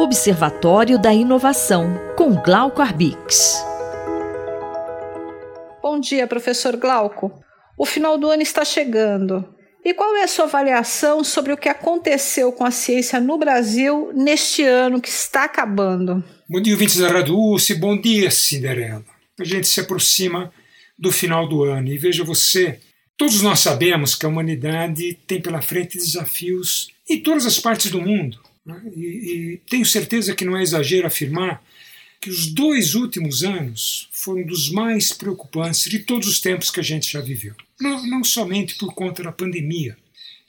Observatório da Inovação, com Glauco Arbix. Bom dia, professor Glauco. O final do ano está chegando. E qual é a sua avaliação sobre o que aconteceu com a ciência no Brasil neste ano que está acabando? Bom dia, ouvintes da Radulce. Bom dia, Cinderela. A gente se aproxima do final do ano e veja você, todos nós sabemos que a humanidade tem pela frente desafios em todas as partes do mundo. Né? E, e tenho certeza que não é exagero afirmar que os dois últimos anos foram dos mais preocupantes de todos os tempos que a gente já viveu. Não, não somente por conta da pandemia,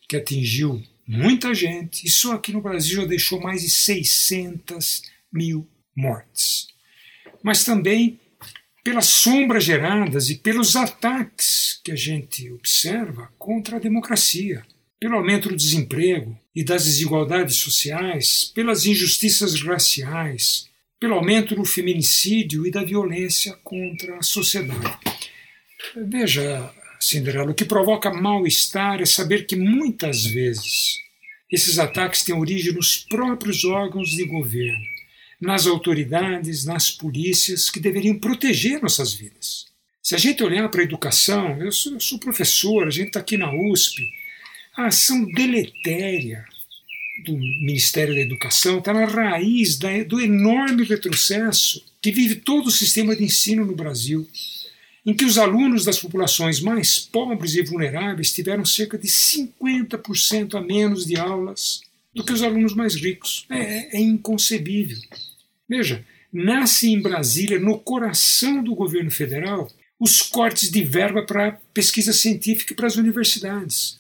que atingiu muita gente, e só aqui no Brasil já deixou mais de 600 mil mortes, mas também pelas sombras geradas e pelos ataques que a gente observa contra a democracia pelo aumento do desemprego e das desigualdades sociais, pelas injustiças raciais, pelo aumento do feminicídio e da violência contra a sociedade. Veja, Cinderela, o que provoca mal-estar é saber que muitas vezes esses ataques têm origem nos próprios órgãos de governo, nas autoridades, nas polícias que deveriam proteger nossas vidas. Se a gente olhar para a educação, eu sou, eu sou professor, a gente está aqui na USP, a ação deletéria do Ministério da Educação está na raiz da, do enorme retrocesso que vive todo o sistema de ensino no Brasil, em que os alunos das populações mais pobres e vulneráveis tiveram cerca de 50% a menos de aulas do que os alunos mais ricos. É, é inconcebível. Veja, nasce em Brasília, no coração do governo federal, os cortes de verba para pesquisa científica e para as universidades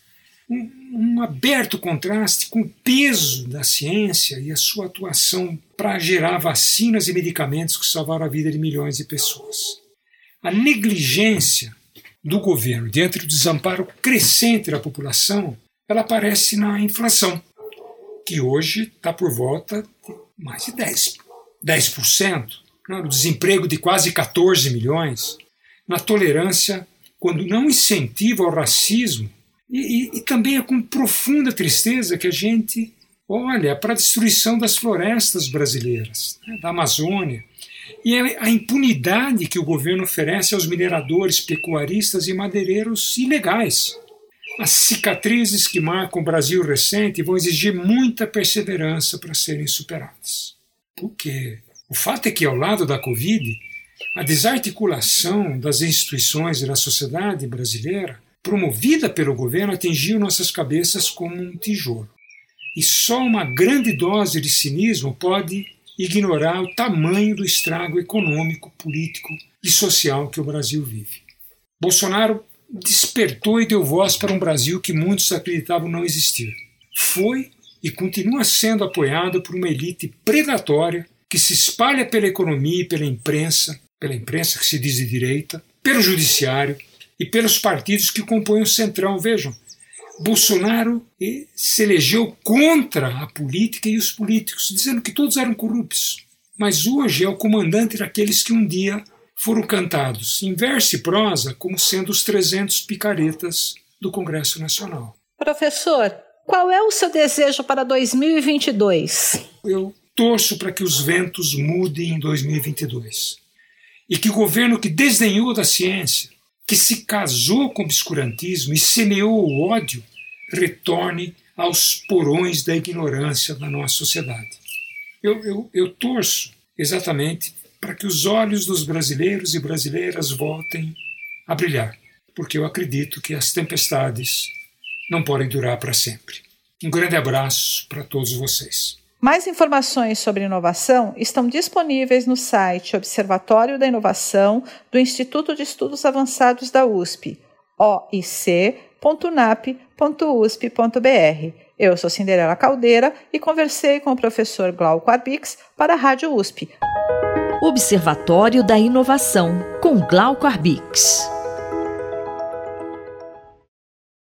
um, um aberto contraste com o peso da ciência e a sua atuação para gerar vacinas e medicamentos que salvaram a vida de milhões de pessoas. A negligência do governo diante do desamparo crescente da população, ela aparece na inflação, que hoje está por volta de mais de 10%, 10% no desemprego de quase 14 milhões, na tolerância quando não incentiva o racismo e, e, e também é com profunda tristeza que a gente olha para a destruição das florestas brasileiras, né, da Amazônia, e a impunidade que o governo oferece aos mineradores, pecuaristas e madeireiros ilegais. As cicatrizes que marcam o Brasil recente vão exigir muita perseverança para serem superadas. Porque o fato é que, ao lado da Covid, a desarticulação das instituições e da sociedade brasileira promovida pelo governo atingiu nossas cabeças como um tijolo. E só uma grande dose de cinismo pode ignorar o tamanho do estrago econômico, político e social que o Brasil vive. Bolsonaro despertou e deu voz para um Brasil que muitos acreditavam não existir. Foi e continua sendo apoiado por uma elite predatória que se espalha pela economia e pela imprensa, pela imprensa que se diz de direita, pelo judiciário, e pelos partidos que compõem o Centrão. Vejam, Bolsonaro se elegeu contra a política e os políticos, dizendo que todos eram corruptos. Mas hoje é o comandante daqueles que um dia foram cantados, em verso e prosa, como sendo os 300 picaretas do Congresso Nacional. Professor, qual é o seu desejo para 2022? Eu torço para que os ventos mudem em 2022 e que o governo que desdenhou da ciência, que se casou com o obscurantismo e semeou o ódio, retorne aos porões da ignorância da nossa sociedade. Eu, eu, eu torço exatamente para que os olhos dos brasileiros e brasileiras voltem a brilhar, porque eu acredito que as tempestades não podem durar para sempre. Um grande abraço para todos vocês. Mais informações sobre inovação estão disponíveis no site Observatório da Inovação do Instituto de Estudos Avançados da USP, oic.nap.usp.br. Eu sou Cinderela Caldeira e conversei com o professor Glauco Arbix para a Rádio USP. Observatório da Inovação, com Glauco Arbix.